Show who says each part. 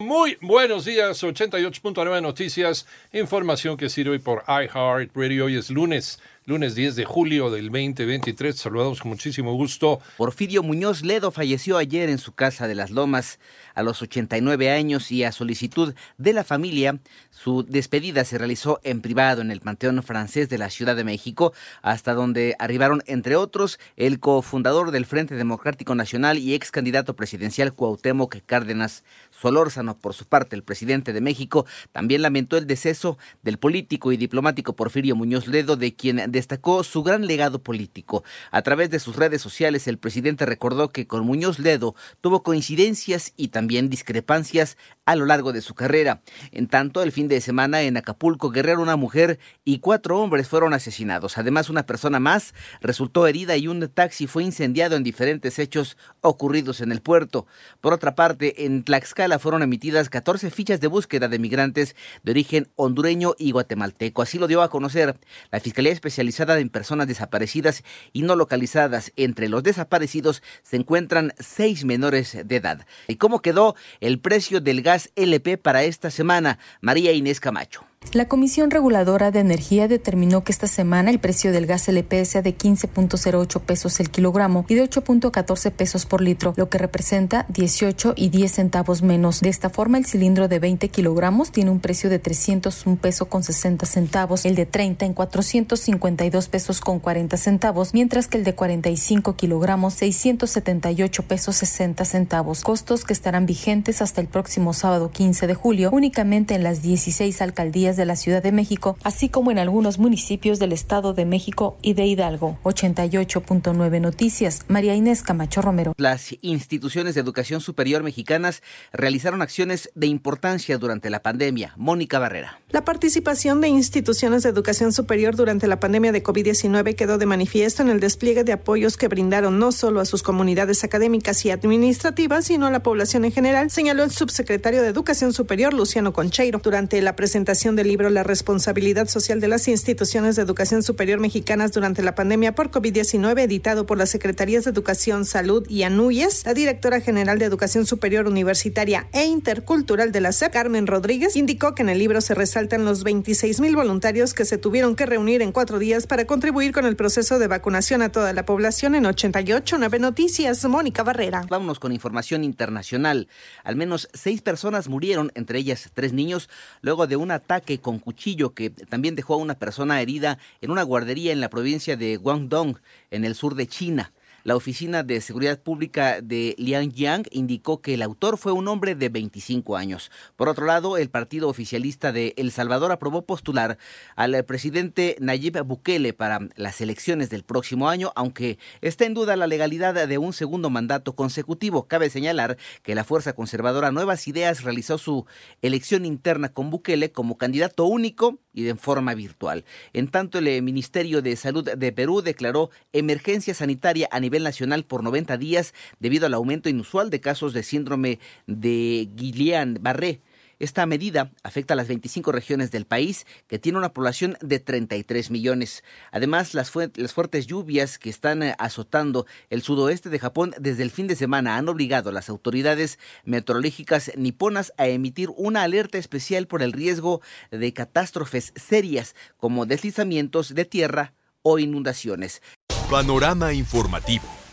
Speaker 1: Muy buenos días, 88.9 Noticias, información que sirve por iHeartRadio. Hoy es lunes, lunes 10 de julio del 2023. Saludamos con muchísimo gusto.
Speaker 2: Porfirio Muñoz Ledo falleció ayer en su casa de Las Lomas a los 89 años y a solicitud de la familia. Su despedida se realizó en privado en el Panteón Francés de la Ciudad de México, hasta donde arribaron, entre otros, el cofundador del Frente Democrático Nacional y ex candidato presidencial Cuauhtémoc Cárdenas Solórzano. Por su parte, el presidente de México también lamentó el deceso del político y diplomático Porfirio Muñoz Ledo, de quien destacó su gran legado político. A través de sus redes sociales, el presidente recordó que con Muñoz Ledo tuvo coincidencias y también discrepancias a lo largo de su carrera. En tanto, el fin de semana en Acapulco, Guerrero, una mujer y cuatro hombres fueron asesinados. Además, una persona más resultó herida y un taxi fue incendiado en diferentes hechos ocurridos en el puerto. Por otra parte, en Tlaxcala fueron emitidas 14 fichas de búsqueda de migrantes de origen hondureño y guatemalteco. Así lo dio a conocer la Fiscalía En Personas Desaparecidas y No Localizadas. Entre los desaparecidos se encuentran seis menores de edad. ¿Y cómo quedó el precio del gas LP para esta semana? María Inés Camacho.
Speaker 3: La Comisión Reguladora de Energía determinó que esta semana el precio del gas LP sea de 15.08 pesos el kilogramo y de 8.14 pesos por litro, lo que representa 18 y 10 centavos menos. De esta forma, el cilindro de 20 kilogramos tiene un precio de 301 pesos con 60 centavos, el de 30 en 452 pesos con 40 centavos, mientras que el de 45 kilogramos 678 pesos 60 centavos, costos que estarán vigentes hasta el próximo sábado 15 de julio únicamente en las 16 alcaldías de la Ciudad de México, así como en algunos municipios del Estado de México y de Hidalgo. 88.9 Noticias, María Inés Camacho Romero.
Speaker 2: Las instituciones de educación superior mexicanas realizaron acciones de importancia durante la pandemia. Mónica Barrera.
Speaker 4: La participación de instituciones de educación superior durante la pandemia de COVID-19 quedó de manifiesto en el despliegue de apoyos que brindaron no solo a sus comunidades académicas y administrativas, sino a la población en general, señaló el subsecretario de Educación Superior, Luciano Concheiro, durante la presentación del libro La responsabilidad social de las instituciones de educación superior mexicanas durante la pandemia por COVID-19, editado por las Secretarías de Educación, Salud y ANUYES, la directora general de Educación Superior Universitaria e Intercultural de la SEP, Carmen Rodríguez, indicó que en el libro se resaltan los 26 mil voluntarios que se tuvieron que reunir en cuatro días para contribuir con el proceso de vacunación a toda la población en 88 9 Noticias. Mónica Barrera.
Speaker 2: Vámonos con información internacional. Al menos seis personas murieron, entre ellas tres niños, luego de un ataque con cuchillo que también dejó a una persona herida en una guardería en la provincia de Guangdong, en el sur de China. La Oficina de Seguridad Pública de Lianjiang indicó que el autor fue un hombre de 25 años. Por otro lado, el partido oficialista de El Salvador aprobó postular al presidente Nayib Bukele para las elecciones del próximo año, aunque está en duda la legalidad de un segundo mandato consecutivo. Cabe señalar que la fuerza conservadora Nuevas Ideas realizó su elección interna con Bukele como candidato único y de forma virtual. En tanto, el Ministerio de Salud de Perú declaró emergencia sanitaria a nivel nacional por 90 días debido al aumento inusual de casos de síndrome de Guillain-Barré. Esta medida afecta a las 25 regiones del país, que tiene una población de 33 millones. Además, las, las, fuertes lluvias que están eh, azotando el sudoeste de Japón desde el fin de semana han obligado a las autoridades meteorológicas niponas a emitir una alerta especial por el riesgo de catástrofes serias como deslizamientos de tierra o inundaciones.
Speaker 5: Panorama informativo.